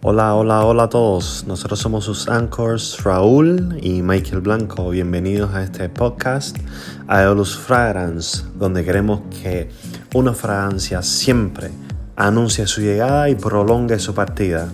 Hola, hola, hola a todos. Nosotros somos sus anchors Raúl y Michael Blanco. Bienvenidos a este podcast Aeolus Fragrance, donde queremos que una fragancia siempre anuncie su llegada y prolongue su partida.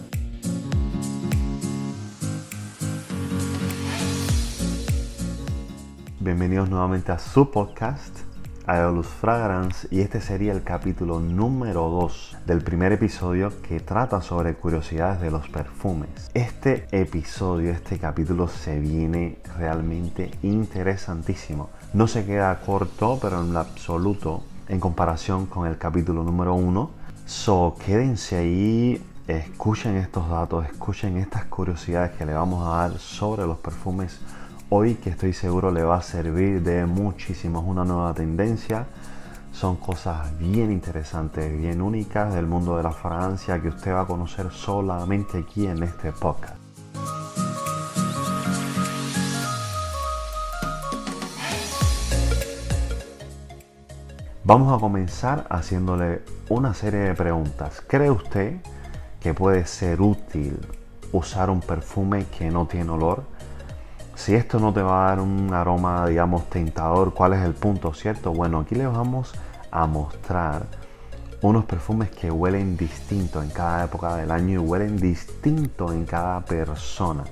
Bienvenidos nuevamente a su podcast Aeolus Fragrance y este sería el capítulo número 2 del primer episodio que trata sobre curiosidades de los perfumes. Este episodio, este capítulo se viene realmente interesantísimo. No se queda corto, pero en absoluto en comparación con el capítulo número 1. So, quédense ahí, escuchen estos datos, escuchen estas curiosidades que le vamos a dar sobre los perfumes hoy que estoy seguro le va a servir de muchísimo. Es una nueva tendencia. Son cosas bien interesantes, bien únicas del mundo de la fragancia que usted va a conocer solamente aquí en este podcast. Vamos a comenzar haciéndole una serie de preguntas. ¿Cree usted que puede ser útil usar un perfume que no tiene olor? Si esto no te va a dar un aroma, digamos, tentador, ¿cuál es el punto, cierto? Bueno, aquí les vamos a mostrar unos perfumes que huelen distinto en cada época del año y huelen distinto en cada persona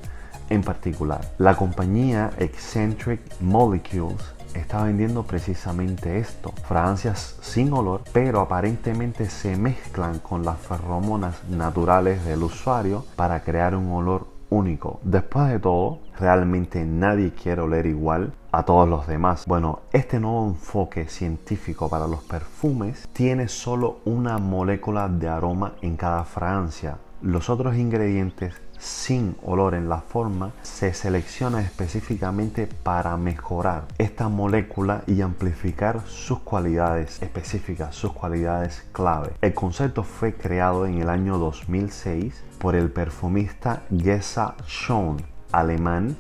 en particular. La compañía Eccentric Molecules está vendiendo precisamente esto, fragancias sin olor, pero aparentemente se mezclan con las feromonas naturales del usuario para crear un olor único. Después de todo, realmente nadie quiere oler igual a todos los demás. Bueno, este nuevo enfoque científico para los perfumes tiene solo una molécula de aroma en cada fragancia. Los otros ingredientes sin olor en la forma se selecciona específicamente para mejorar esta molécula y amplificar sus cualidades específicas, sus cualidades clave. El concepto fue creado en el año 2006 por el perfumista Gesa Schoen, alemán,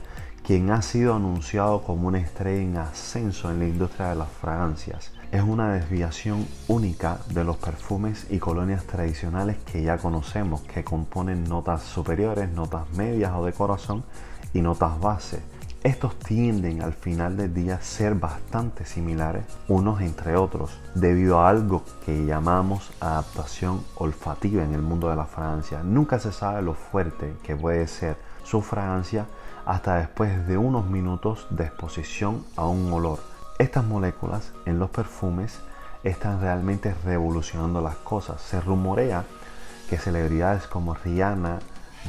quien ha sido anunciado como una estrella en ascenso en la industria de las fragancias es una desviación única de los perfumes y colonias tradicionales que ya conocemos, que componen notas superiores, notas medias o de corazón y notas base. Estos tienden al final del día a ser bastante similares unos entre otros, debido a algo que llamamos adaptación olfativa en el mundo de la fragancia. Nunca se sabe lo fuerte que puede ser su fragancia hasta después de unos minutos de exposición a un olor estas moléculas en los perfumes están realmente revolucionando las cosas. Se rumorea que celebridades como Rihanna,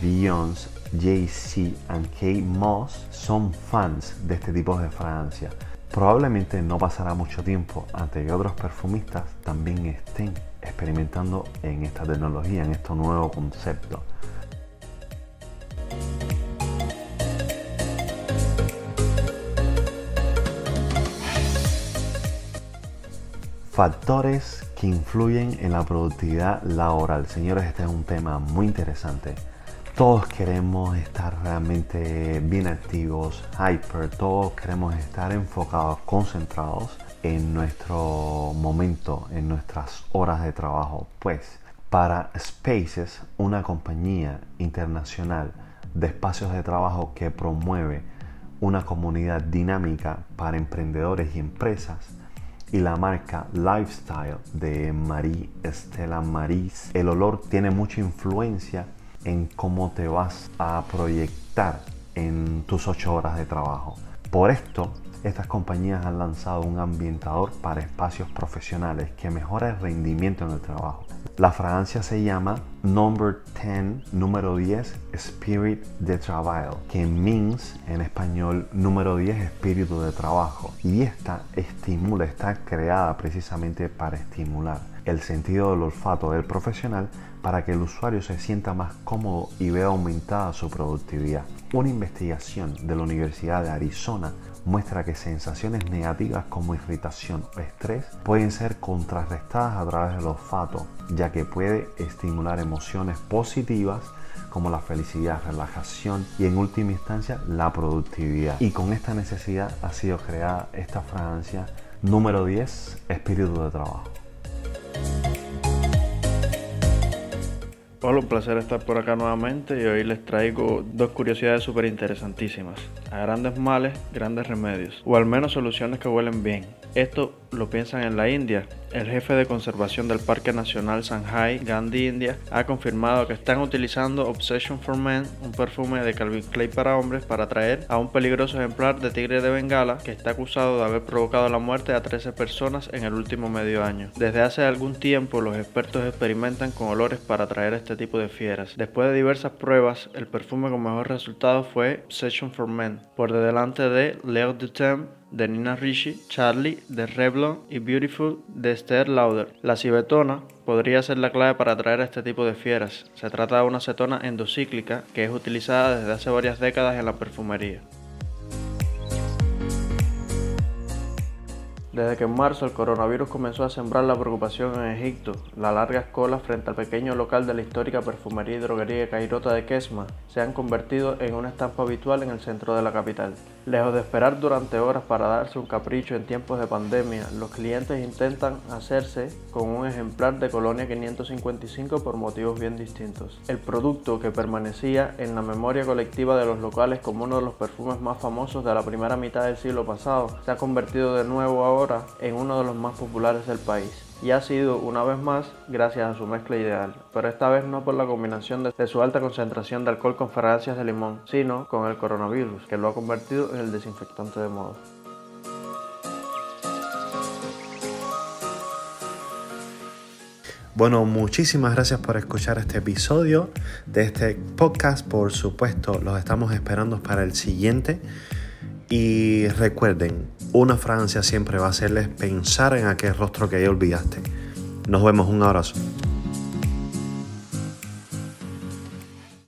Beyoncé, Jay-Z y Kate Moss son fans de este tipo de fragancia. Probablemente no pasará mucho tiempo antes que otros perfumistas también estén experimentando en esta tecnología, en este nuevo concepto. Factores que influyen en la productividad laboral. Señores, este es un tema muy interesante. Todos queremos estar realmente bien activos, hyper, todos queremos estar enfocados, concentrados en nuestro momento, en nuestras horas de trabajo. Pues para Spaces, una compañía internacional de espacios de trabajo que promueve una comunidad dinámica para emprendedores y empresas, y la marca Lifestyle de Marie Estela Maris. El olor tiene mucha influencia en cómo te vas a proyectar en tus ocho horas de trabajo. Por esto, estas compañías han lanzado un ambientador para espacios profesionales que mejora el rendimiento en el trabajo. La fragancia se llama Number 10, número 10, Spirit de Trabajo, que means en español número 10, espíritu de trabajo. Y esta estimula, está creada precisamente para estimular el sentido del olfato del profesional para que el usuario se sienta más cómodo y vea aumentada su productividad. Una investigación de la Universidad de Arizona muestra que sensaciones negativas como irritación o estrés pueden ser contrarrestadas a través del olfato, ya que puede estimular emociones positivas como la felicidad, relajación y en última instancia la productividad. Y con esta necesidad ha sido creada esta fragancia número 10, espíritu de trabajo. Hola, un placer estar por acá nuevamente y hoy les traigo dos curiosidades súper interesantísimas. A grandes males, grandes remedios, o al menos soluciones que huelen bien. Esto lo piensan en la India. El jefe de conservación del Parque Nacional Shanghai, Gandhi India, ha confirmado que están utilizando Obsession for Men, un perfume de Calvin Klein para hombres, para atraer a un peligroso ejemplar de tigre de Bengala que está acusado de haber provocado la muerte a 13 personas en el último medio año. Desde hace algún tiempo, los expertos experimentan con olores para atraer a este tipo de fieras. Después de diversas pruebas, el perfume con mejor resultado fue Obsession for Men, por delante de Leo Dutem de Nina Ricci, Charlie de Revlon y Beautiful de Esther Lauder. La cibetona podría ser la clave para atraer a este tipo de fieras. Se trata de una acetona endocíclica que es utilizada desde hace varias décadas en la perfumería. Desde que en marzo el coronavirus comenzó a sembrar la preocupación en Egipto, las largas colas frente al pequeño local de la histórica perfumería y droguería Cairota de Kesma se han convertido en una estampa habitual en el centro de la capital. Lejos de esperar durante horas para darse un capricho en tiempos de pandemia, los clientes intentan hacerse con un ejemplar de Colonia 555 por motivos bien distintos. El producto que permanecía en la memoria colectiva de los locales como uno de los perfumes más famosos de la primera mitad del siglo pasado se ha convertido de nuevo ahora en uno de los más populares del país y ha sido una vez más gracias a su mezcla ideal, pero esta vez no por la combinación de, su alta concentración de alcohol con fragancias de limón, sino con el coronavirus, que lo ha convertido en el desinfectante de moda. Bueno, muchísimas gracias por escuchar este episodio de este podcast. Por supuesto, los estamos esperando para el siguiente. Y recuerden, una Francia siempre va a hacerles pensar en aquel rostro que ya olvidaste. Nos vemos, un abrazo.